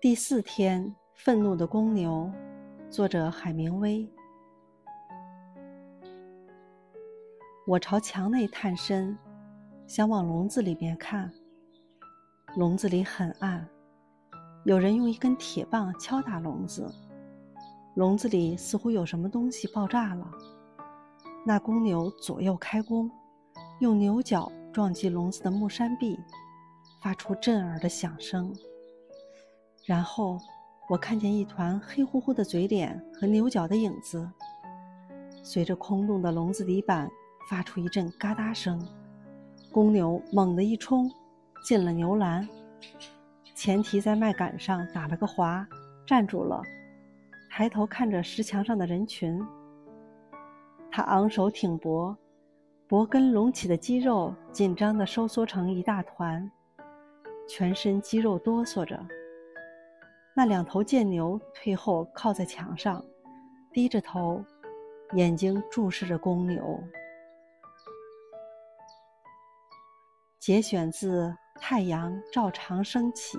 第四天，愤怒的公牛，作者海明威。我朝墙内探身，想往笼子里面看。笼子里很暗，有人用一根铁棒敲打笼子，笼子里似乎有什么东西爆炸了。那公牛左右开弓，用牛角撞击笼子的木山壁，发出震耳的响声。然后，我看见一团黑乎乎的嘴脸和牛角的影子，随着空洞的笼子底板发出一阵嘎哒声。公牛猛地一冲，进了牛栏，前蹄在麦秆上打了个滑，站住了，抬头看着石墙上的人群。他昂首挺脖，脖根隆起的肌肉紧张地收缩成一大团，全身肌肉哆嗦着。那两头贱牛退后，靠在墙上，低着头，眼睛注视着公牛。节选自《太阳照常升起》。